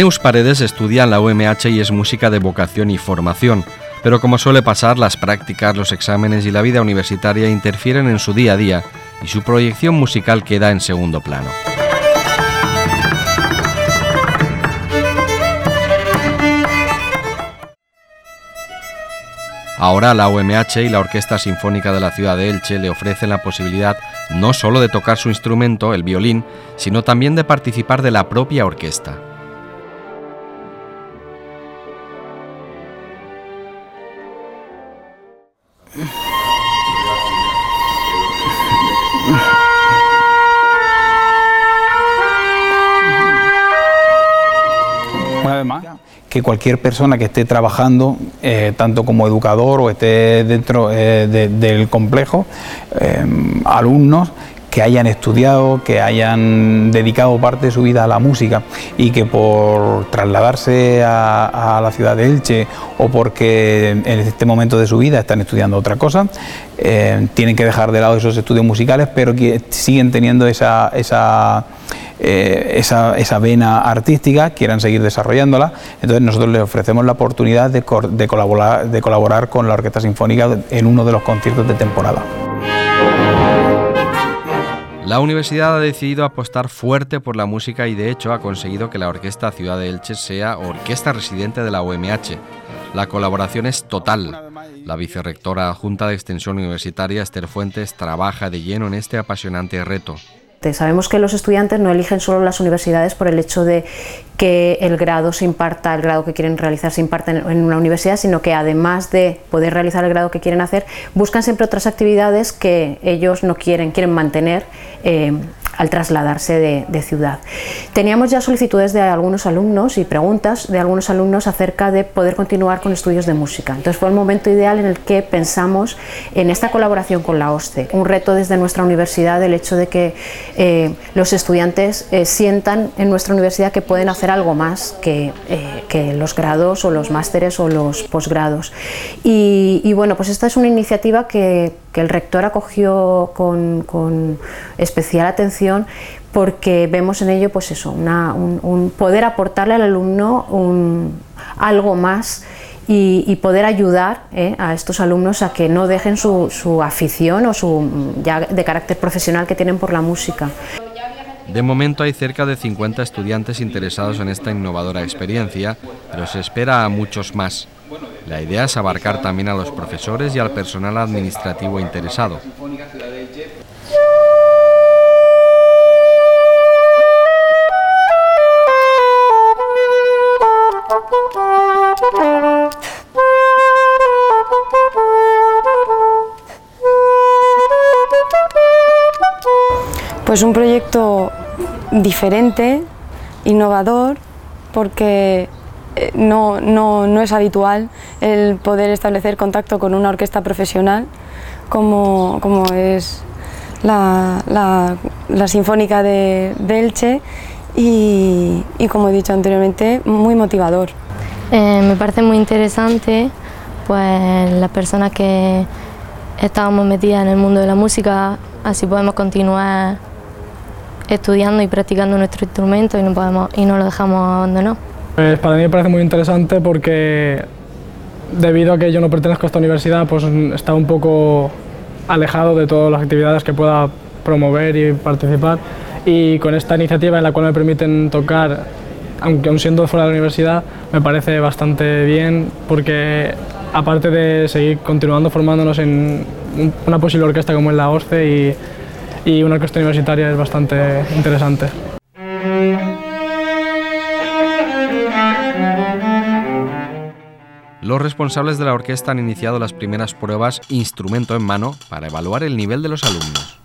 Neus Paredes estudia en la UMH y es música de vocación y formación, pero como suele pasar, las prácticas, los exámenes y la vida universitaria interfieren en su día a día y su proyección musical queda en segundo plano. Ahora la UMH y la Orquesta Sinfónica de la ciudad de Elche le ofrecen la posibilidad no solo de tocar su instrumento, el violín, sino también de participar de la propia orquesta. Que cualquier persona que esté trabajando, eh, tanto como educador o esté dentro eh, del complejo, eh, alumnos que hayan estudiado, que hayan dedicado parte de su vida a la música y que por trasladarse a, la ciudad de Elche o porque en este momento de su vida están estudiando otra cosa, tienen que dejar de lado esos estudios musicales, pero que siguen teniendo esa, esa eh, esa, esa, vena artística, quieran seguir desarrollándola. Entonces nosotros les ofrecemos la oportunidad de, de, colaborar, de colaborar con la Orquesta Sinfónica en uno de los conciertos de temporada. La universidad ha decidido apostar fuerte por la música y de hecho ha conseguido que la Orquesta Ciudad de Elche sea orquesta residente de la UMH. La colaboración es total. La vicerrectora Junta de Extensión Universitaria Esther Fuentes trabaja de lleno en este apasionante reto. Sabemos que los estudiantes no eligen solo las universidades por el hecho de que el grado se imparta, el grado que quieren realizar se imparta en una universidad, sino que además de poder realizar el grado que quieren hacer, buscan siempre otras actividades que ellos no quieren, quieren mantener eh, al trasladarse de, ciudad. Teníamos ya solicitudes de algunos alumnos y preguntas de algunos alumnos acerca de poder continuar con estudios de música. Entonces fue el momento ideal en el que pensamos en esta colaboración con la OSCE. Un reto desde nuestra universidad el hecho de que eh, los estudiantes eh, sientan en nuestra universidad que pueden hacer algo más que, eh, que los grados o los másteres o los posgrados. Y, y bueno, pues esta es una iniciativa que que el rector acogió con, con especial atención porque vemos en ello pues eso, un, poder aportarle al alumno un, algo más y, poder ayudar eh, a estos alumnos a que no dejen su, su, afición o su ya de carácter profesional que tienen por la música. De momento hay cerca de 50 estudiantes interesados en esta innovadora experiencia, pero se espera a muchos más. La idea es abarcar también a los profesores y al personal administrativo interesado. Pues un proyecto diferente, innovador, porque no, no, no, es habitual el poder establecer contacto con una orquesta profesional como, como es la, la, Sinfónica de, Elche y, y, como he dicho anteriormente, muy motivador. Eh, me parece muy interesante pues las personas que estábamos metidas en el mundo de la música, así podemos continuar estudiando y practicando nuestro instrumento y no, podemos, y no lo dejamos abandonado. Pues para mí me parece muy interesante porque debido a que yo no pertenezco a esta universidad, pues está un poco alejado de todas las actividades que pueda promover y participar. Y con esta iniciativa en la cual me permiten tocar, aunque aún siendo fuera de la universidad, me parece bastante bien porque aparte de seguir continuando formándonos en una posible orquesta como es la OSCE y, y una orquesta universitaria es bastante interesante. Los responsables de la orquesta han iniciado las primeras pruebas instrumento en mano para evaluar el nivel de los alumnos.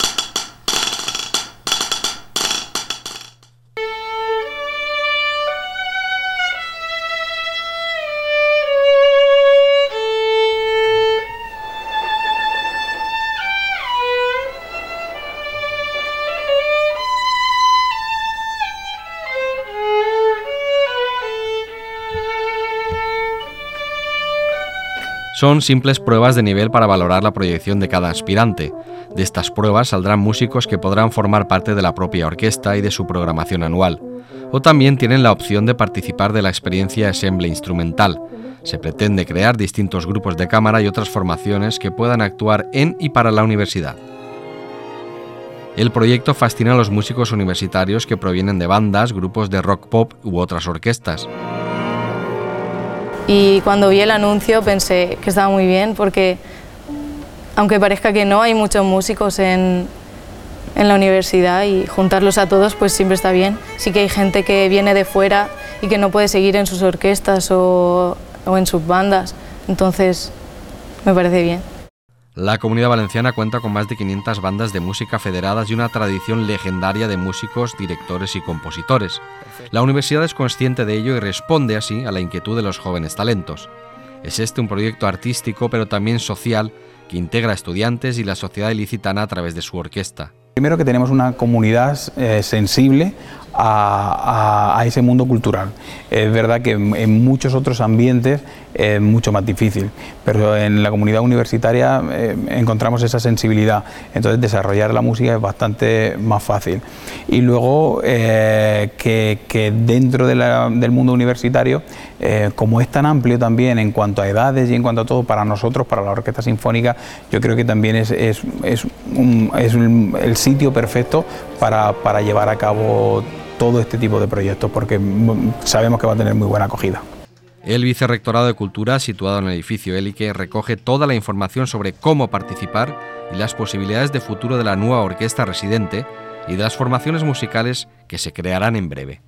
Son simples pruebas de nivel para valorar la proyección de cada aspirante. De estas pruebas saldrán músicos que podrán formar parte de la propia orquesta y de su programación anual, o también tienen la opción de participar de la experiencia Ensemble Instrumental. Se pretende crear distintos grupos de cámara y otras formaciones que puedan actuar en y para la universidad. El proyecto fascina a los músicos universitarios que provienen de bandas, grupos de rock pop u otras orquestas. Y cuando vi el anuncio pensé que estaba muy bien porque, aunque parezca que no, hay muchos músicos en, en la universidad y juntarlos a todos pues siempre está bien. Sí que hay gente que viene de fuera y que no puede seguir en sus orquestas o, o en sus bandas, entonces me parece bien. La comunidad valenciana cuenta con más de 500 bandas de música federadas y una tradición legendaria de músicos, directores y compositores. La universidad es consciente de ello y responde así a la inquietud de los jóvenes talentos. Es este un proyecto artístico pero también social que integra a estudiantes y la sociedad ilicitana a través de su orquesta. Primero que tenemos una comunidad eh, sensible a, ese mundo cultural. Es verdad que en, muchos otros ambientes es mucho más difícil, pero en la comunidad universitaria eh, encontramos esa sensibilidad, entonces desarrollar la música es bastante más fácil. Y luego eh, que, dentro del mundo universitario, eh, como es tan amplio también en cuanto a edades y en cuanto a todo, para nosotros, para la Orquesta Sinfónica, yo creo que también es, es, es, el sitio perfecto para, para llevar a cabo todo este tipo de proyectos porque sabemos que va a tener muy buena acogida. El Vicerrectorado de Cultura, situado en el edificio Élique, recoge toda la información sobre cómo participar y las posibilidades de futuro de la nueva orquesta residente y de las formaciones musicales que se crearán en breve.